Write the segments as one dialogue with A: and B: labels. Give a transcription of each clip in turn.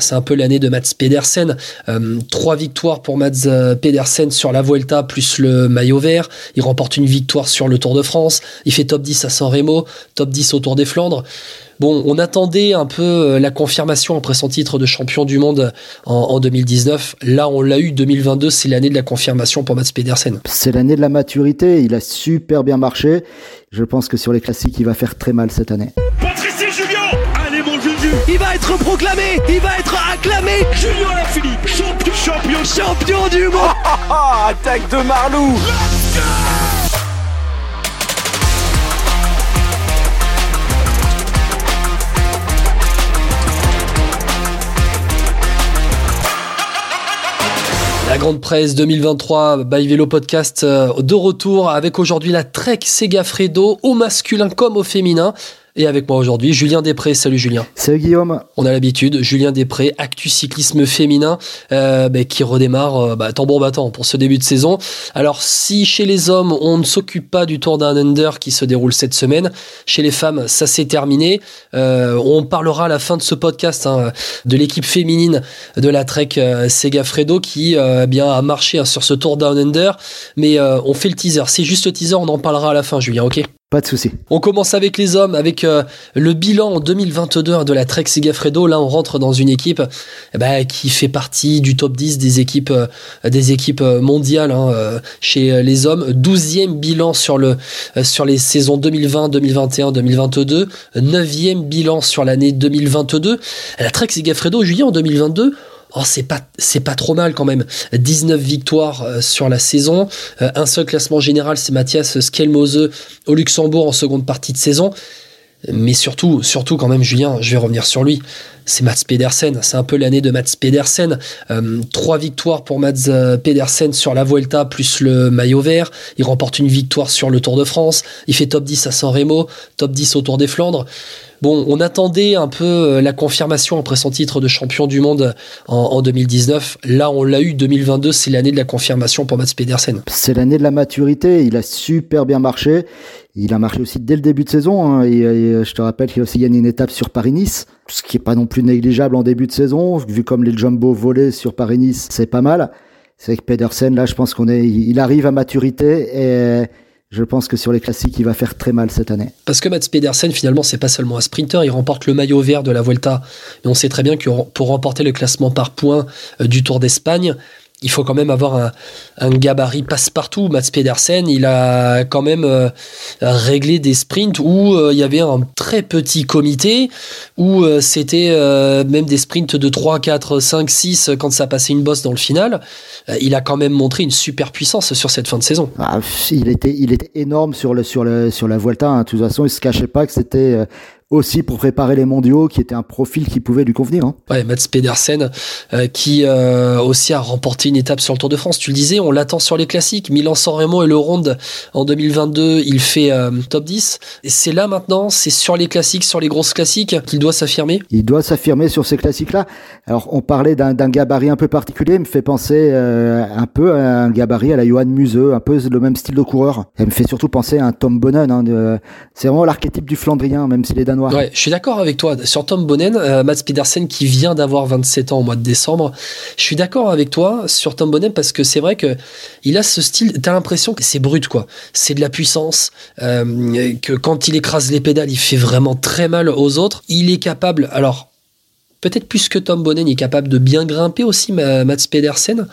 A: C'est un peu l'année de Mats Pedersen. Euh, trois victoires pour Mats euh, Pedersen sur la Vuelta plus le maillot vert. Il remporte une victoire sur le Tour de France. Il fait top 10 à San Remo, top 10 au Tour des Flandres. Bon, on attendait un peu euh, la confirmation après son titre de champion du monde en, 2019. Là, on l'a eu. 2022, c'est l'année de la confirmation pour Mats Pedersen.
B: C'est l'année de la maturité. Il a super bien marché. Je pense que sur les classiques, il va faire très mal cette année.
C: Patrice Julien Allez, mon Juju Il va être proclamé Il va être acclamé Julien Lafilippe, champion. Champion. Champion du monde.
D: Attaque de Marlou.
A: La grande presse 2023 by Vélo Podcast euh, de retour avec aujourd'hui la Trek Segafredo au masculin comme au féminin. Et avec moi aujourd'hui, Julien Després. Salut Julien.
B: Salut Guillaume.
A: On a l'habitude, Julien Després, actu cyclisme féminin, euh, bah, qui redémarre euh, bah, tambour battant pour ce début de saison. Alors si chez les hommes, on ne s'occupe pas du Tour d'un Under qui se déroule cette semaine, chez les femmes, ça s'est terminé. Euh, on parlera à la fin de ce podcast hein, de l'équipe féminine de la Trek euh, Segafredo qui euh, bien a marché hein, sur ce Tour d'un Under. Mais on fait le teaser. C'est juste le teaser, on en parlera à la fin, Julien, ok?
B: Pas de souci.
A: On commence avec les hommes, avec euh, le bilan en 2022 de la Trek Segafredo. Là, on rentre dans une équipe eh ben, qui fait partie du top 10 des équipes, euh, des équipes euh, mondiales hein, chez les hommes. 12e bilan sur, le, sur les saisons 2020, 2021, 2022. 9e bilan sur l'année 2022. La Trek Segafredo, juillet en 2022, Oh, c'est pas, trop mal quand même. 19 victoires euh, sur la saison. Euh, un seul classement général, c'est Mathias Skelmose au Luxembourg en seconde partie de saison. Mais surtout, surtout quand même, Julien, je vais revenir sur lui. C'est Mats Pedersen. C'est un peu l'année de Mats Pedersen. Euh, trois victoires pour Mats Pedersen sur la Vuelta plus le maillot vert. Il remporte une victoire sur le Tour de France. Il fait top 10 à San Remo, top 10 au Tour des Flandres. Bon, on attendait un peu euh, la confirmation après son titre de champion du monde en, 2019. Là, on l'a eu. 2022, c'est l'année de la confirmation pour Mats Pedersen.
B: C'est l'année de la maturité. Il a super bien marché. Il a marché aussi dès le début de saison. Hein. Et, je te rappelle qu'il a aussi gagné une étape sur Paris-Nice, ce qui est pas non plus négligeable en début de saison. Vu comme les jumbo volés sur Paris-Nice, c'est pas mal. C'est que Pedersen, là, je pense qu'on est, il arrive à maturité et je pense que sur les classiques, il va faire très mal cette année.
A: Parce que Mats Pedersen, finalement, c'est pas seulement un sprinter, il remporte le maillot vert de la Vuelta. Mais on sait très bien que pour remporter le classement par points euh, du Tour d'Espagne, il faut quand même avoir un, gabarit passe-partout. Mats Pedersen, il a quand même euh, réglé des sprints où euh, il y avait un très petit comité, où euh, c'était même des sprints de 3, 4, 5, 6 quand ça passait une bosse dans le final. il a quand même montré une super puissance sur cette fin de saison.
B: Ah, il, était, énorme sur, la Vuelta. Hein. De toute façon, il se cachait pas que c'était aussi pour préparer les mondiaux, qui était un profil qui pouvait lui convenir. Hein.
A: Ouais, Mats Pedersen, euh, qui euh, aussi a remporté une étape sur le Tour de France. Tu le disais, on l'attend sur les classiques. Milan-San Remo et le Ronde en 2022, il fait euh, top 10. Et c'est là maintenant, c'est sur les classiques, sur les grosses classiques, qu'il doit s'affirmer.
B: Il doit s'affirmer sur ces classiques-là. Alors, on parlait d'un gabarit un peu particulier, me fait penser un peu à un gabarit à la Johan Museux, un peu le même style de coureur. Elle me fait surtout penser à un Tom Bonnen. Hein, c'est vraiment l'archétype du Flandrien, même s'il est danois
A: Ouais, je suis d'accord avec toi. Sur Tom Bonnen, euh, Mats Pedersen qui vient d'avoir 27 ans au mois de décembre, je suis d'accord avec toi sur Tom Bonnen parce que c'est vrai que il a ce style, t'as l'impression que c'est brut quoi. C'est de la puissance, euh, que quand il écrase les pédales, il fait vraiment très mal aux autres. Il est capable, alors peut-être plus que Tom Bonnen est capable de bien grimper aussi, Mats Pedersen.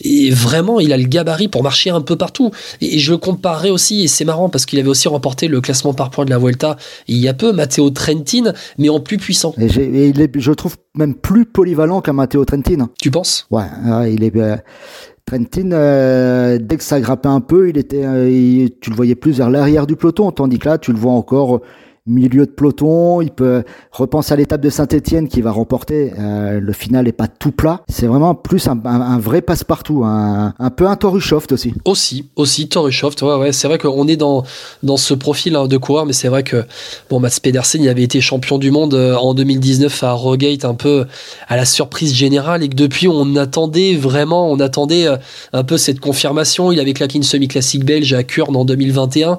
A: Et vraiment, il a le gabarit pour marcher un peu partout. Et je le comparerais aussi, et c'est marrant parce qu'il avait aussi remporté le classement par points de la Vuelta il y a peu, Matteo Trentin, mais en plus puissant.
B: Et, il est, je trouve même plus polyvalent qu'un Matteo Trentin.
A: Tu penses?
B: Ouais, il est. Euh, Trentin, euh, dès que ça grimpait un peu, il était, euh, tu le voyais plus vers l'arrière du peloton, tandis que là, tu le vois encore milieu de peloton. Il peut repenser à l'étape de Saint-Etienne qui va remporter. Euh, le final est pas tout plat. C'est vraiment plus un, vrai passe-partout, un, peu un Torushoft aussi.
A: Aussi, aussi Torushoft. Ouais, ouais. C'est vrai qu'on est dans dans ce profil hein, de coureur, mais c'est vrai que bon, Mats Pedersen, il avait été champion du monde euh, en 2019 à Rogate, un peu à la surprise générale, et que depuis on attendait vraiment, on attendait euh, un peu cette confirmation. Il avait claqué une semi-classique belge à Kurn en 2021.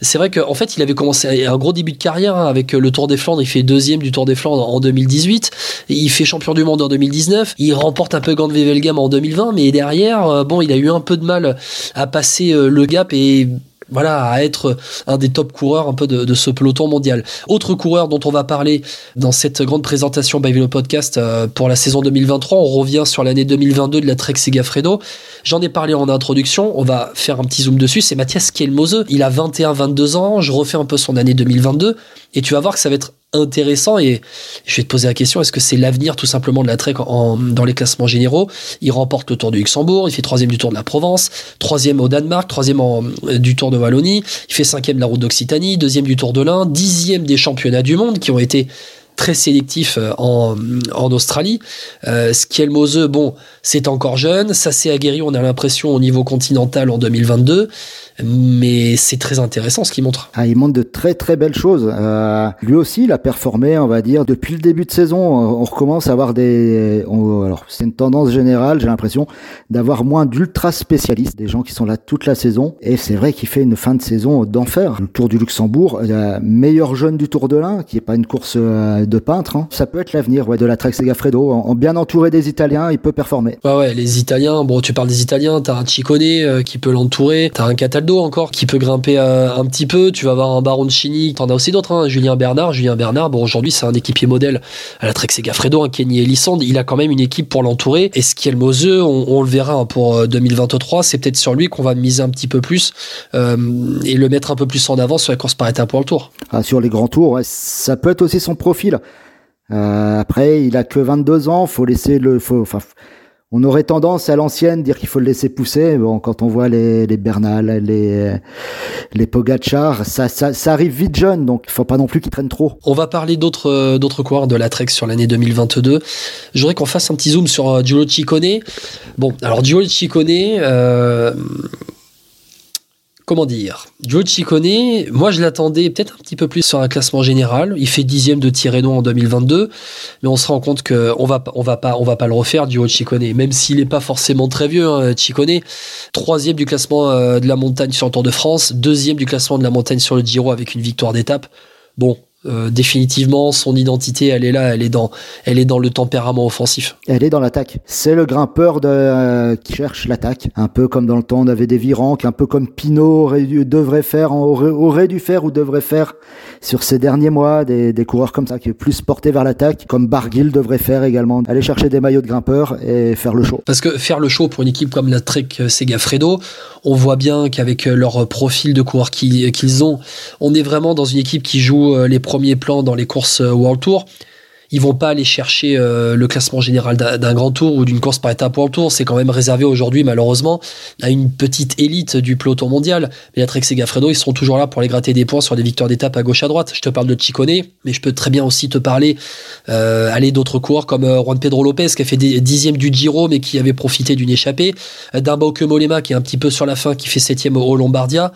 A: C'est vrai qu'en fait, il avait commencé un gros début de carrière hein, avec le Tour des Flandres. Il fait deuxième du Tour des Flandres en 2018. Il fait champion du monde en 2019. Il remporte un peu Gand Wevelgem en 2020, mais derrière, bon, il a eu un peu de mal à passer le gap et voilà, à être un des top coureurs un peu de, ce peloton mondial. Autre coureur dont on va parler dans cette grande présentation by Velo Podcast euh, pour la saison 2023, on revient sur l'année 2022 de la Trek Segafredo. J'en ai parlé en introduction, on va faire un petit zoom dessus, c'est Mathias Kielmose. Il a 21-22 ans, je refais un peu son année 2022 et tu vas voir que ça va être intéressant et je vais te poser la question est-ce que c'est l'avenir tout simplement de la Trek dans les classements généraux? Il remporte le Tour du Luxembourg il fait troisième du Tour de la Provence troisième au Danemark troisième du Tour de Wallonie il fait cinquième de la route d'Occitanie deuxième du Tour de l'Inde dixième des championnats du monde qui ont été très sélectifs euh, en, en Australie. Euh, bon, c'est encore jeune, ça s'est aguerri, on a l'impression, au niveau continental en 2022 mais c'est très intéressant ce qu'il montre.
B: Ah, il montre de très très belles choses. Euh, lui aussi, il a performé, on va dire, depuis le début de saison. On recommence à avoir des. alors, c'est une tendance générale, j'ai l'impression, d'avoir moins d'ultra spécialistes, des gens qui sont là toute la saison. Et c'est vrai qu'il fait une fin de saison d'enfer. Le Tour du Luxembourg, euh, meilleur jeune du Tour de l'Ain, qui est pas une course euh, de peintre. Hein. Ça peut être l'avenir ouais, de la Trek Segafredo. En, bien entouré des Italiens, il peut performer.
A: Ouais, ouais, les Italiens. Bon, tu parles des Italiens. T'as un Ciccone euh, qui peut l'entourer. T'as un Catalan encore qui peut grimper euh, un petit peu. Tu vas avoir un Baron Chini, t'en as aussi d'autres, hein. Julien Bernard. Julien Bernard, bon aujourd'hui c'est un équipier modèle à la Trek Segafredo, un Kenny Elissand. Il a quand même une équipe pour l'entourer. Et ce qui est le Moseux, on, le verra hein, pour 2023, euh, c'est peut-être sur lui qu'on va miser un petit peu plus euh, et le mettre un peu plus en avant sur la course par étapes pour le tour.
B: Ah, sur les grands tours, ça peut être aussi son profil. Après, il a que 22 ans, faut laisser le, enfin, on aurait tendance à l'ancienne dire qu'il faut le laisser pousser. Bon, quand on voit les, les Bernal, les, les ça, ça, arrive vite jeune, donc il faut pas non plus qu'il traîne trop.
A: On va parler d'autres, euh, d'autres coureurs de la Trek sur l'année 2022. Je voudrais qu'on fasse un petit zoom sur euh, Giulio Ciccone. Bon, alors Giulio Ciccone, euh, comment dire, Joe Ciccone, moi je l'attendais peut-être un petit peu plus sur un classement général. Il fait dixième de Tirreno en 2022, mais on se rend compte qu'on va on va pas on va pas le refaire Joe Ciccone, même s'il n'est pas forcément très vieux. Hein, troisième du classement euh, de la montagne sur le Tour de France, deuxième du classement de la montagne sur le Giro avec une victoire d'étape. Bon, euh, définitivement, son identité, elle est là, elle est dans, elle est dans le tempérament offensif.
B: Elle est dans l'attaque. C'est le grimpeur de, euh, qui cherche l'attaque, un peu comme dans le temps on avait des Viranques, un peu comme Pinot aurait devrait faire, aurait, aurait, dû faire ou devrait faire sur ces derniers mois, des, des coureurs comme ça qui est plus portés vers l'attaque, comme Barguil devrait faire également, aller chercher des maillots de grimpeurs et faire le show.
A: Parce que faire le show pour une équipe comme la Trek Segafredo, on voit bien qu'avec leur profil de coureurs qu'ils ont, on est vraiment dans une équipe qui joue euh, les premier plan dans les courses euh, World Tour ils vont pas aller chercher euh, le classement général d'un grand tour ou d'une course par étape World Tour. C'est quand même réservé aujourd'hui, malheureusement, à une petite élite du peloton mondial. Mais la Trek Segafredo, ils seront toujours là pour les gratter des points sur des victoires d'étape à gauche à droite. Je te parle de Chicone, mais je peux très bien aussi te parler euh, aller d'autres coureurs comme Juan Pedro Lopez qui a fait des dixièmes du Giro mais qui avait profité d'une échappée. D'un Bauke Molema qui est un petit peu sur la fin, qui fait septième au Lombardia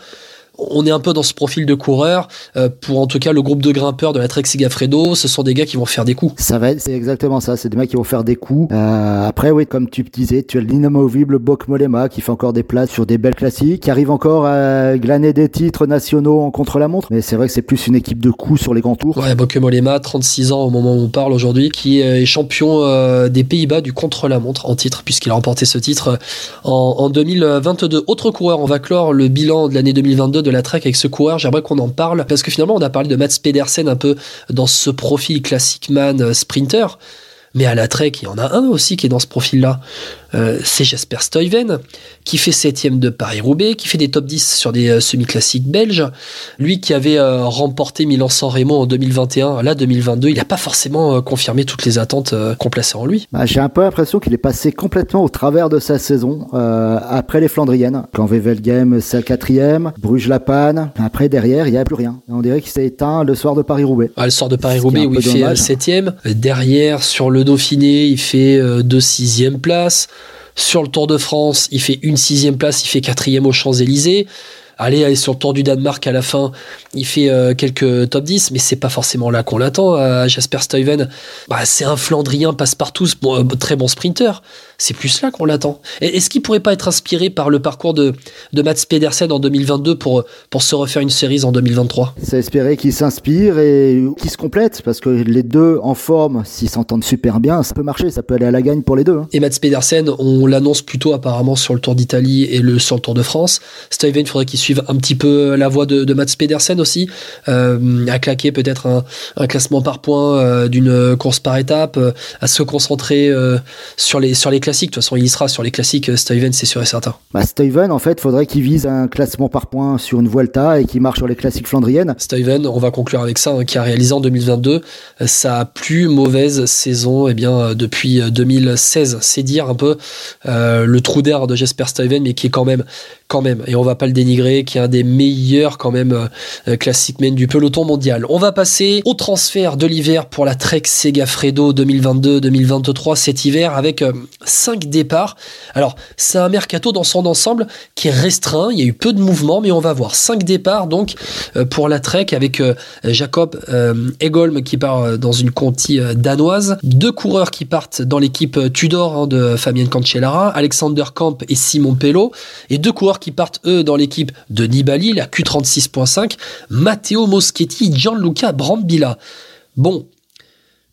A: on est un peu dans ce profil de coureur. Euh, pour en tout cas le groupe de grimpeurs de la Trek Segafredo, ce sont des gars qui vont faire des coups.
B: Ça va, c'est exactement ça. C'est des mecs qui vont faire des coups. Euh, après, oui, comme tu disais, tu as l'inamovible Bok Molema qui fait encore des places sur des belles classiques, qui arrive encore à glaner des titres nationaux en contre-la-montre. Mais c'est vrai que c'est plus une équipe de coups sur les grands tours.
A: Ouais, Bok Molema, 36 ans au moment où on parle aujourd'hui, qui est champion euh, des Pays-Bas du contre-la-montre en titre, puisqu'il a remporté ce titre en, en 2022. Autre coureur, on va clore le bilan de l'année 2022 de la Trek avec ce coureur. J'aimerais qu'on en parle parce que finalement, on a parlé de Mats Pedersen un peu dans ce profil classic man euh, sprinter. Mais à la Trek, il y en a un aussi qui est dans ce profil-là. Euh, c'est Jasper Stuyven, qui fait septième de Paris-Roubaix, qui fait des top 10 sur des euh, semi-classiques belges. Lui qui avait euh, remporté Milan-San Remo en 2021, là 2022, il n'a pas forcément confirmé toutes les attentes qu'on plaçait en lui.
B: Bah, j'ai un peu l'impression qu'il est passé complètement au travers de sa saison après les Flandriennes. Quand Wevelgem c'est quatrième, Bruges-la-Panne, après derrière il n'y a plus rien. On dirait qu'il s'est éteint le soir de Paris-Roubaix.
A: Ah, le soir de Paris-Roubaix où il fait septième. Derrière sur le Dauphiné il fait deux sixième place. Sur le Tour de France, il fait une sixième place, il fait quatrième aux Champs-Élysées. Allez, sur le tour du Danemark à la fin, il fait euh, quelques top 10, mais c'est pas forcément là qu'on l'attend. Euh, Jasper Stuyven, bah, c'est un Flandrien passe-partout, très bon sprinter. C'est plus là qu'on l'attend. Est-ce qu'il pourrait pas être inspiré par le parcours de, de Mats Pedersen en 2022 pour, pour se refaire une série en 2023
B: C'est espérer qu'il s'inspire et qu'il se complète, parce que les deux en forme, s'ils s'entendent super bien, ça peut marcher, ça peut aller à la gagne pour les deux. Hein.
A: Et Mats Pedersen, on l'annonce plutôt apparemment sur le Tour d'Italie et le, sur le Tour de France. Stuyven, il faudrait qu'il suive un petit peu la voie de, de Mats Pedersen aussi, euh, à claquer peut-être un, un, classement par points euh, d'une course par étape, euh, à se concentrer sur les sur les classiques. De toute façon, il y sera sur les classiques. Stuyven, c'est sûr et certain.
B: Bah, Stuyven, en fait, faudrait qu'il vise un classement par points sur une Vuelta et qu'il marche sur les classiques flandriennes.
A: Stuyven, on va conclure avec ça, hein, qui a réalisé en 2022 sa plus mauvaise saison, eh bien depuis 2016. C'est dire un peu le trou d'air de Jesper Stuyven, mais qui est quand même quand même, et on va pas le dénigrer, qui est un des meilleurs quand même euh, men du peloton mondial. On va passer au transfert de l'hiver pour la Trek Segafredo 2022-2023 cet hiver avec 5 euh, départs. Alors, c'est un mercato dans son ensemble qui est restreint, il y a eu peu de mouvements, mais on va voir. 5 départs donc euh, pour la Trek avec Jacob Egolm qui part dans une Conti danoise, deux coureurs qui partent dans l'équipe Tudor hein, de Fabien Cancellara, Alexander Kamp et Simon Pello, et deux coureurs qui partent, eux, dans l'équipe de Nibali, la Q36.5, Matteo Moschetti, Gianluca Brambilla. Bon,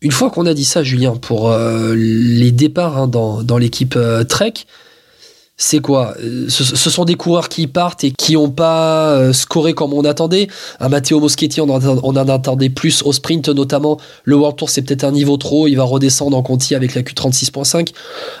A: une fois qu'on a dit ça, Julien, pour euh, les départs hein, dans, l'équipe euh, Trek, c'est quoi? Euh, ce, sont des coureurs qui partent et qui n'ont pas euh, scoré comme on attendait. Un Matteo Moschetti, on en, attendait plus au sprint notamment. Le World Tour, c'est peut-être un niveau trop. Il va redescendre en Conti avec la Q36.5.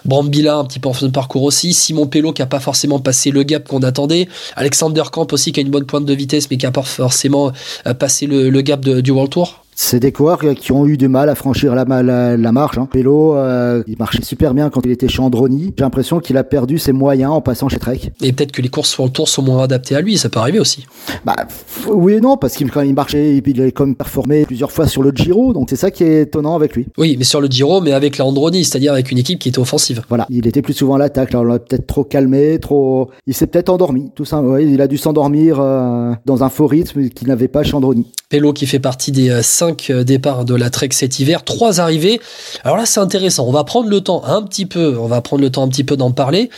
A: Brambilla, un petit peu en fin de parcours aussi. Simon Pello, qui n'a pas forcément passé le gap qu'on attendait. Alexander Kamp aussi, qui a une bonne pointe de vitesse, mais qui n'a pas forcément euh, passé le, gap du World Tour.
B: C'est des coureurs qui ont eu du mal à franchir la, la, la marche. Hein. Pélo, euh, il marchait super bien quand il était chez Androni. J'ai l'impression qu'il a perdu ses moyens en passant chez Trek.
A: Et peut-être que les courses sur le tour sont moins adaptées à lui, ça peut arriver aussi.
B: Bah oui et non, parce qu'il quand il marchait, il a quand même performé plusieurs fois sur le Giro, donc c'est ça qui est étonnant avec lui.
A: Oui, mais sur le Giro, mais avec la Androni, c'est-à-dire avec une équipe qui était offensive.
B: Voilà, il était plus souvent à l'attaque, là on l'a peut-être trop calmé, trop... Il s'est peut-être endormi, tout ça. Ouais, il a dû s'endormir euh, dans un faux rythme qu'il n'avait pas chez Androni.
A: Pello qui fait partie des 5 euh, départs de la Trek cet hiver, trois arrivées. Alors là, c'est intéressant. On va prendre le temps un petit peu, on va prendre le temps un petit peu d'en parler.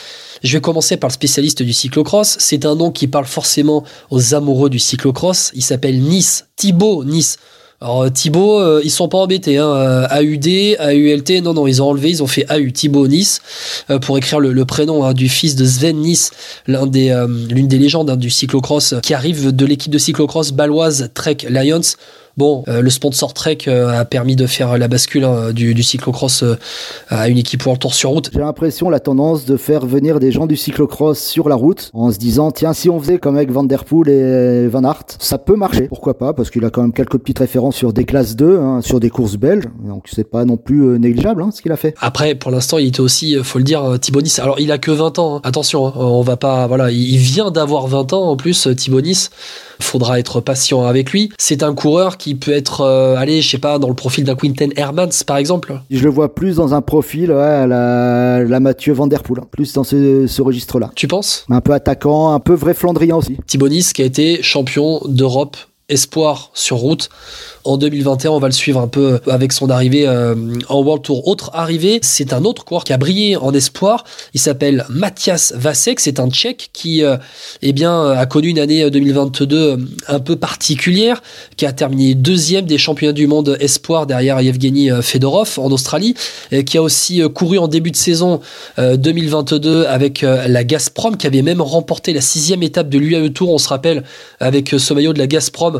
A: Je vais commencer par le spécialiste du cyclocross. C'est un nom qui parle forcément aux amoureux du cyclocross. Il s'appelle Nice, Thibaut Nice. Alors euh, Thibaut, euh, ils sont pas embêtés. Hein. AUD, AULT, non, non, ils ont enlevé, ils ont fait AU, Thibaut Nice, pour écrire le, prénom hein, du fils de Sven Nice, l'un des, l'une des légendes hein, du cyclocross, qui arrive de l'équipe de cyclocross baloise Trek Lions. Bon, euh, le sponsor Trek euh, a permis de faire la bascule hein, du, du, cyclocross euh, à une équipe pour le tour sur route.
B: J'ai l'impression la tendance de faire venir des gens du cyclocross sur la route en se disant tiens si on faisait comme avec Van Der Poel et Van Aert, ça peut marcher. Pourquoi pas? Parce qu'il a quand même quelques petites références sur des classes 2, hein, sur des courses belges. Donc c'est pas non plus négligeable hein, ce qu'il a fait.
A: Après, pour l'instant, il était aussi, faut le dire, Thibonis. Alors il a que 20 ans. Attention, on va pas, voilà, il vient d'avoir 20 ans en plus, Thibonis faudra être patient avec lui. C'est un coureur qui peut être, euh, allez, je sais pas, dans le profil d'un Quinten Hermans, par exemple.
B: Je le vois plus dans un profil, ouais, à la, la Mathieu Van Der Poel, hein. plus dans ce, ce registre-là.
A: Tu penses?
B: Un peu attaquant, un peu vrai Flandrien aussi.
A: Thibonis qui a été champion d'Europe espoir sur route en 2021, on va le suivre un peu avec son arrivée euh, en World Tour. Autre arrivée, c'est un autre coureur qui a brillé en espoir. Il s'appelle Mathias Vasek. C'est un Tchèque qui, euh, eh a connu une année 2022 euh, un peu particulière, qui a terminé deuxième des championnats du monde espoir derrière Yevgeny Fedorov en Australie, et qui a aussi couru en début de saison 2022 avec la Gazprom, qui avait même remporté la sixième étape de l'UAE Tour. On se rappelle avec ce maillot de la Gazprom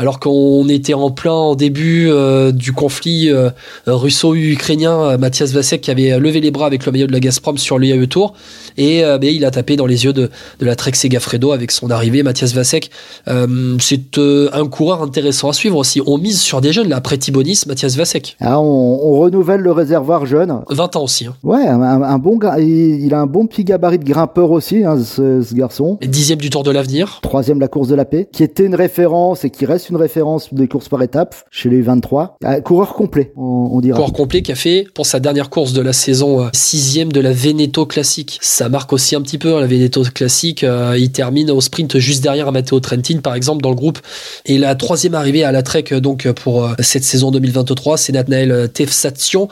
A: alors qu'on était en plein en début euh, du conflit euh, russo-ukrainien, euh, Mathias Vasek qui avait levé les bras avec le maillot de la Gazprom sur l'UAE Tour et il a tapé dans les yeux de, la Trek Segafredo avec son arrivée. Mathias Vasek, c'est un coureur intéressant à suivre aussi. On mise sur des jeunes là, après Thibonis, Mathias Vasek.
B: Ah, on, renouvelle le réservoir jeune.
A: 20 ans aussi. Hein.
B: Ouais, un, bon il, a un bon petit gabarit de grimpeur aussi, hein, ce, ce, garçon.
A: Dixième du Tour de l'avenir.
B: Troisième la course de la paix, qui était une référence et qui reste une référence des courses par étapes chez les 23. Un coureur complet, on, on dira.
A: Coureur complet qui a fait pour sa dernière course de la saison euh, sixième de la Veneto Classique. Ça marque aussi un petit peu hein, la Veneto Classique. euh, il termine au sprint juste derrière Matteo Trentin par exemple dans le groupe. Et la troisième arrivée à la Trek euh, donc pour euh, cette saison 2023, c'est Nathanael Tefsation.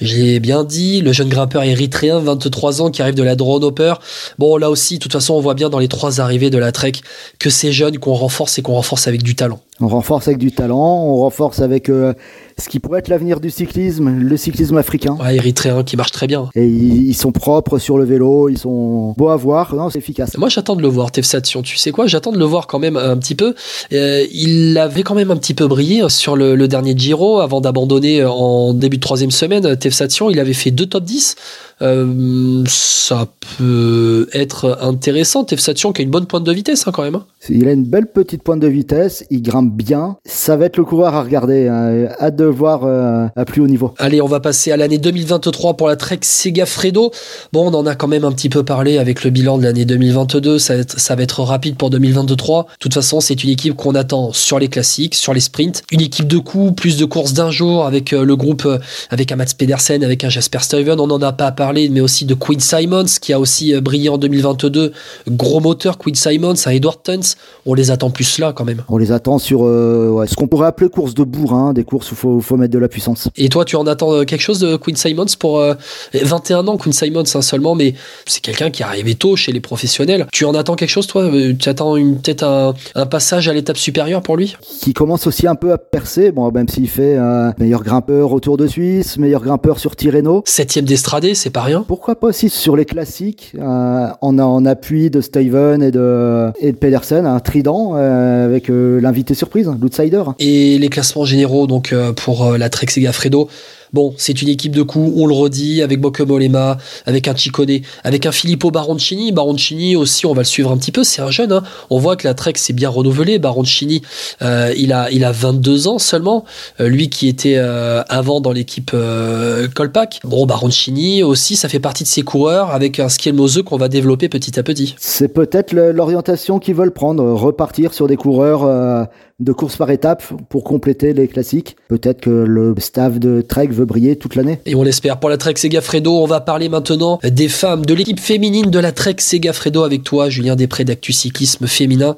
A: J'ai bien dit, le jeune grimpeur érythréen, 23 ans, qui arrive de la Drone Hopper. Bon, là aussi, de toute façon, on voit bien dans les trois arrivées de la Trek que c'est jeune, qu'on renforce et qu'on renforce avec du talent.
B: On renforce avec du talent, on renforce avec euh, ce qui pourrait être l'avenir du cyclisme, le cyclisme africain.
A: Ouais, érythréen qui marche très bien.
B: Et ils, ils sont propres sur le vélo, ils sont beaux à voir, non, c'est efficace.
A: Moi, j'attends de le voir, Tefsation. Tu sais quoi J'attends de le voir quand même un petit peu. Euh, il avait quand même un petit peu brillé sur le, le dernier Giro avant d'abandonner en début de troisième semaine. Tefsation, il avait fait deux top 10. Euh, ça peut être intéressant. Tefsation qui a une bonne pointe de vitesse hein, quand même. hein.
B: Il a une belle petite pointe de vitesse, il grimpe bien. Ça va être le coureur à regarder. hein. Hâte de le voir euh, à plus haut niveau.
A: Allez, on va passer à l'année 2023 pour la Trek Segafredo. Bon, on en a quand même un petit peu parlé avec le bilan de l'année 2022. Ça, va être- ça va être rapide pour 2023. De toute façon, c'est une équipe qu'on attend sur les classiques, sur les sprints. Une équipe de coups, plus de courses d'un jour avec euh, le groupe, euh, avec un Mats Pedersen, avec un Jasper Stuyven. On n'en a pas parlé, mais aussi de Quinn Simons qui a aussi brillé en 2022. Gros moteur, Quinn Simons, un Edward Tuns. On les attend plus là quand même.
B: On les attend sur euh, ouais, ce qu'on pourrait appeler course de bourrin, des courses où il faut, faut mettre de la puissance.
A: Et toi, tu en attends euh, quelque chose de Quinn Simons pour euh, 21 ans, Quinn Simons hein, seulement, mais c'est quelqu'un qui est arrivé tôt chez les professionnels. Tu en attends quelque chose, toi Euh, Tu attends peut-être un, un passage à l'étape supérieure pour lui?
B: Qui commence aussi un peu à percer, bon, même s'il fait euh, meilleur grimpeur au Tour de Suisse, meilleur grimpeur sur Tirreno.
A: Septième d'Estradé, c'est pas rien.
B: Pourquoi pas aussi sur les classiques, euh, en, en appui de Steven et de, et de Pedersen, un trident euh, avec euh, l'invité surprise, l'outsider.
A: Et les classements généraux, donc euh, pour euh, la Trek Segafredo. Bon, c'est une équipe de coups, on le redit, avec Boccomolema, avec un Ciccone, avec un Filippo Baroncini. Baroncini aussi, on va le suivre un petit peu, c'est un jeune. hein. On voit que la Trek s'est bien renouvelée. Baroncini, euh, il, a, il a 22 ans seulement. Euh, lui qui était euh, avant dans l'équipe euh, Colpac. Bon, Baroncini aussi, ça fait partie de ces coureurs avec un Skelmose qu'on va développer petit à petit.
B: C'est peut-être l'orientation qu'ils veulent prendre, repartir sur des coureurs euh, de course par étapes pour compléter les classiques. Peut-être que le staff de Trek briller toute l'année.
A: Et on l'espère pour la Trek Segafredo. On va parler maintenant des femmes, de l'équipe féminine de la Trek Segafredo avec toi, Julien Després d'Actu Cyclisme Féminin.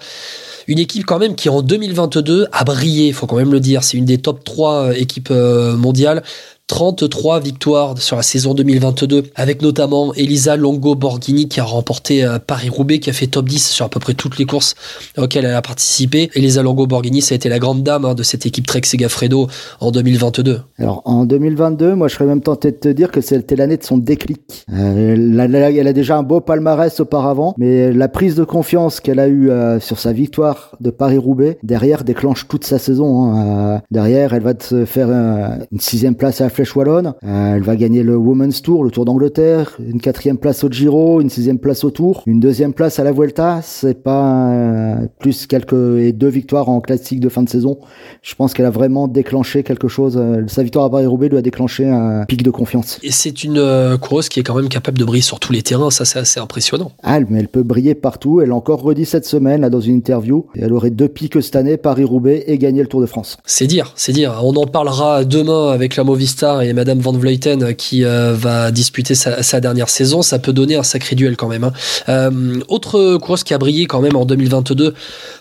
A: Une équipe quand même qui en 2022 a brillé, il faut quand même le dire. C'est une des top 3 équipes euh, mondiales. 33 victoires sur la saison 2022, avec notamment Elisa Longo Borghini qui a remporté euh, Paris-Roubaix, qui a fait top 10 sur à peu près toutes les courses auxquelles elle a participé. Elisa Longo Borghini, ça a été la grande dame hein, de cette équipe Trek Segafredo en 2022.
B: Alors en 2022, moi je serais même tenté de te dire que c'était l'année de son déclic. Euh, elle a déjà un beau palmarès auparavant, mais la prise de confiance qu'elle a eue euh, sur sa victoire de Paris-Roubaix, derrière déclenche toute sa saison. hein. Derrière, elle va se faire une sixième place à Flèche Wallonne, Euh, elle va gagner le Women's Tour, le Tour d'Angleterre, une quatrième place au Giro, une sixième place au Tour, une deuxième place à la Vuelta. C'est pas euh, plus quelques et deux victoires en classique de fin de saison. Je pense qu'elle a vraiment déclenché quelque chose. euh, Sa victoire à Paris-Roubaix lui a déclenché un pic de confiance.
A: Et c'est une coureuse qui est quand même capable de briller sur tous les terrains, ça c'est assez impressionnant.
B: Ah, mais elle peut briller partout. Elle l'a encore redit cette semaine là, dans une interview. Et elle aurait deux pics cette année, Paris-Roubaix et gagné le Tour de France.
A: C'est dire, c'est dire. On en parlera demain avec la Movistar et Madame Van Vleuten qui euh, va disputer sa, dernière saison. Ça peut donner un sacré duel quand même. hein. Euh, autre coureuse qui a brillé quand même en 2022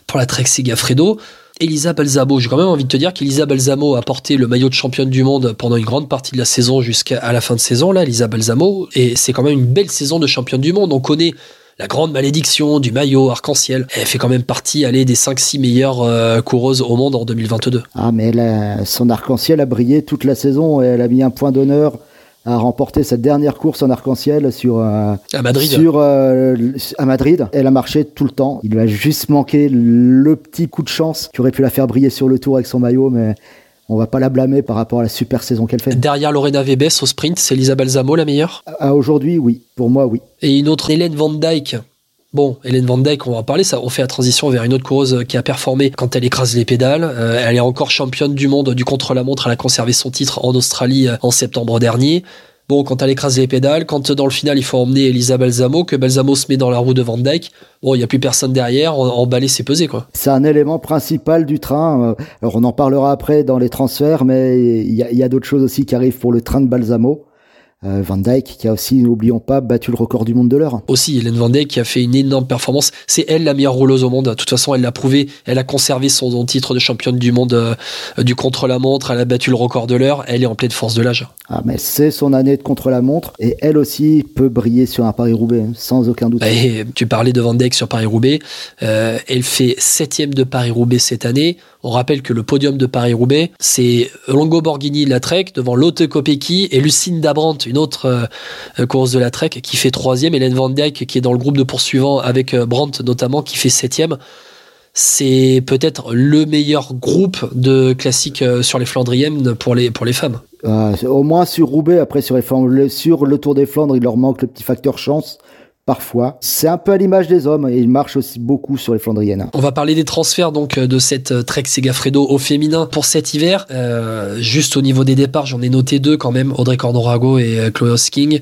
A: pour la Trek Segafredo. Elisa Balsamo, j'ai quand même envie de te dire qu'Elisa Balsamo a porté le maillot de championne du monde pendant une grande partie de la saison jusqu'à la fin de saison, là, Elisa Balsamo, et c'est quand même une belle saison de championne du monde. On connaît la grande malédiction du maillot arc-en-ciel. Elle fait quand même partie allez, des 5-6 meilleures euh, coureuses au monde en 2022.
B: Ah, mais elle a- son arc-en-ciel a brillé toute la saison et elle a mis un point d'honneur à remporter sa dernière course en arc-en-ciel sur euh,
A: À Madrid.
B: sur euh, à Madrid. Elle a marché tout le temps. Il lui a juste manqué le petit coup de chance qui aurait pu la faire briller sur le tour avec son maillot, mais on va pas la blâmer par rapport à la super saison qu'elle fait.
A: Derrière Lorena Vebes au sprint, c'est Elisa Balsamo la meilleure?
B: À aujourd'hui, oui. Pour moi, oui.
A: Et une autre, Hélène Van Dyke. Bon, Hélène Van Dyke, on va en parler, ça, on fait la transition vers une autre coureuse qui a performé quand elle écrase les pédales. Euh, elle est encore championne du monde du contre-la-montre, elle a conservé son titre en Australie euh, en septembre dernier. Bon, quand elle écrase les pédales, quand dans le final il faut emmener Elisa Balsamo, que Balsamo se met dans la roue de Van Dyke, bon, il n'y a plus personne derrière, emballer c'est pesé quoi.
B: C'est un élément principal du train. Alors on en parlera après dans les transferts, mais il y a d'autres choses aussi qui arrivent pour le train de Balsamo. Euh, Van Dyke qui a aussi, n'oublions pas, battu le record du monde de l'heure.
A: Aussi, Hélène Van Dyke qui a fait une énorme performance. C'est elle la meilleure rouleuse au monde. De toute façon, elle l'a prouvé. Elle a conservé son, titre de championne du monde euh, du contre-la-montre. Elle a battu le record de l'heure. Elle est en pleine force de l'âge.
B: Ah, mais c'est son année de contre-la-montre et elle aussi peut briller sur un Paris-Roubaix, hein, sans aucun doute.
A: Et tu parlais de Van Dyke sur Paris-Roubaix. Euh, elle fait septième de Paris-Roubaix cette année. On rappelle que le podium de Paris-Roubaix, c'est Longo Borghini la Trek devant Lotte Kopecky et Lucine Dabrant, une autre euh, course de la Trek, qui fait troisième. Hélène Van Dyke, qui est dans le groupe de poursuivants avec euh, Brandt notamment, qui fait septième. C'est peut-être le meilleur groupe de classiques euh, sur les Flandriennes pour les, pour les femmes.
B: au moins sur Roubaix, après sur, les, sur le Tour des Flandres, il leur manque le petit facteur chance parfois. C'est un peu à l'image des hommes et il marche aussi beaucoup sur les Flandriennes.
A: On va parler des transferts donc de cette euh, Trek Segafredo au féminin pour cet hiver. Euh, juste au niveau des départs, j'en ai noté deux quand même, Audrey Cordorago et euh, Chloé King,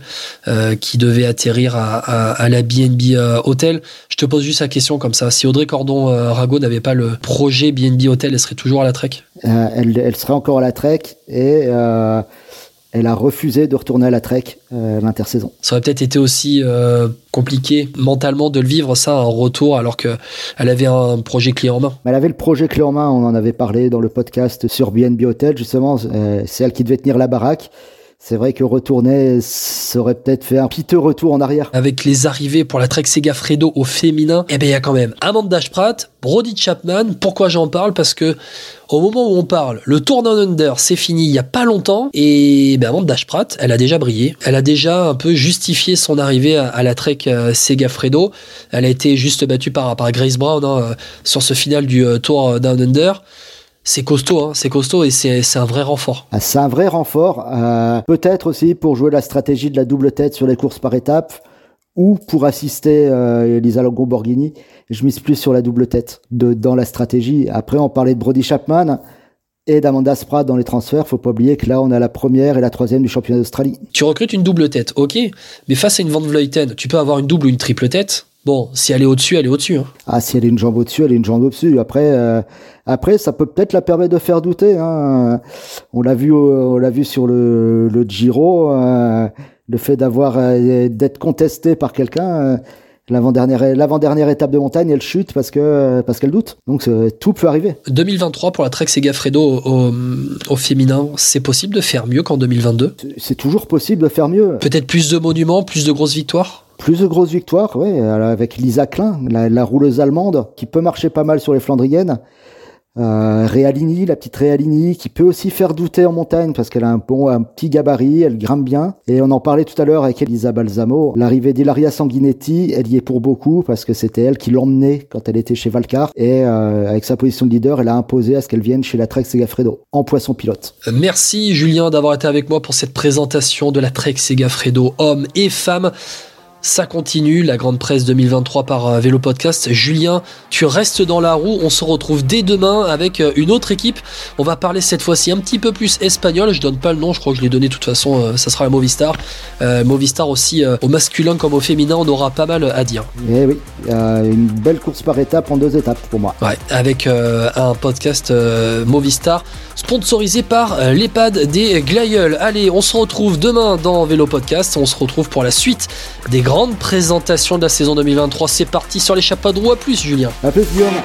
A: qui devaient atterrir à, la BNB Hotel. Je te pose juste la question comme ça. Si Audrey Cordon-Rago n'avait pas le projet BNB Hotel, elle serait toujours à la Trek?
B: Elle, elle, serait encore à la Trek et elle a refusé de retourner à la Trek euh, l'intersaison.
A: Ça aurait peut-être été aussi euh, compliqué mentalement de le vivre ça en retour alors qu'elle avait un projet clé en main.
B: Elle avait le projet clé en main, on en avait parlé dans le podcast sur BNB Hotel justement, euh, c'est elle qui devait tenir la baraque c'est vrai que retourner, ça aurait peut-être fait un piteux retour en arrière.
A: Avec les arrivées pour la Trek Segafredo au féminin, eh bien, il y a quand même Amanda Spratt, Brody Chapman. Pourquoi j'en parle? Parce que au moment où on parle, le Tour Down Under, c'est fini il y a pas longtemps. Et ben, Amanda Spratt, elle a déjà brillé. Elle a déjà un peu justifié son arrivée à, la Trek euh, Segafredo. Elle a été juste battue par, par Grace Brown hein, euh, sur ce final du euh, Tour Down Under c'est costaud, hein, c'est costaud et c'est un vrai renfort.
B: Ah, c'est un vrai renfort, euh, peut-être aussi pour jouer la stratégie de la double tête sur les courses par étapes ou pour assister euh, Elisa Longo Borghini. Je mise plus sur la double tête de, dans la stratégie. Après, on parlait de Brody Chapman et d'Amanda Spratt dans les transferts. Faut pas oublier que là, on a la première et la troisième du championnat d'Australie.
A: Tu recrutes une double tête, ok, mais face à une Van Vleuten, tu peux avoir une double ou une triple tête. Bon, si elle est au-dessus, elle est au-dessus. Hein.
B: Ah, si elle est une jambe au-dessus, elle est une jambe au-dessus. Après, euh, après, ça peut peut-être la permettre de faire douter. Hein. On l'a vu, on l'a vu sur le, le Giro, euh, le fait d'avoir euh, d'être contesté par quelqu'un. L'avant-dernière, l'avant-dernière étape de montagne, elle chute parce que parce qu'elle doute. Donc tout peut arriver.
A: 2023 pour la Trek Segafredo au, au féminin, c'est possible de faire mieux qu'en 2022
B: C'est toujours possible de faire mieux.
A: Peut-être plus de monuments, plus de grosses victoires?
B: Plus de grosses victoires, oui, avec Lisa Klein, la, rouleuse allemande, qui peut marcher pas mal sur les Flandriennes. Euh, Realini, la petite Realini, qui peut aussi faire douter en montagne parce qu'elle a un bon, un petit gabarit, elle grimpe bien. Et on en parlait tout à l'heure avec Elisa Balsamo. L'arrivée d'Hilaria Sanguinetti, elle y est pour beaucoup parce que c'était elle qui l'emmenait quand elle était chez Valcar. Et euh, avec sa position de leader, elle a imposé à ce qu'elle vienne chez la Trek Segafredo en poisson pilote.
A: Merci Julien d'avoir été avec moi pour cette présentation de la Trek Segafredo, hommes et femmes. Ça continue, la grande presse 2023 par euh, Vélo Podcast. Julien, tu restes dans la roue. On se retrouve dès demain avec euh, une autre équipe. On va parler cette fois-ci un petit peu plus espagnol. Je donne pas le nom, je crois que je l'ai donné de toute façon. Euh, ça sera la Movistar. Movistar aussi, au masculin comme au féminin, on aura pas mal à dire.
B: Eh oui, une belle course par étape en deux étapes pour moi.
A: Ouais, avec un podcast Movistar sponsorisé par l'EHPAD des Glaïeuls. Allez, on se retrouve demain dans Vélo Podcast. On se retrouve pour la suite des grande présentation de la saison 2023. C'est parti sur les. À plus, Julien.
B: Plus, Guillaume.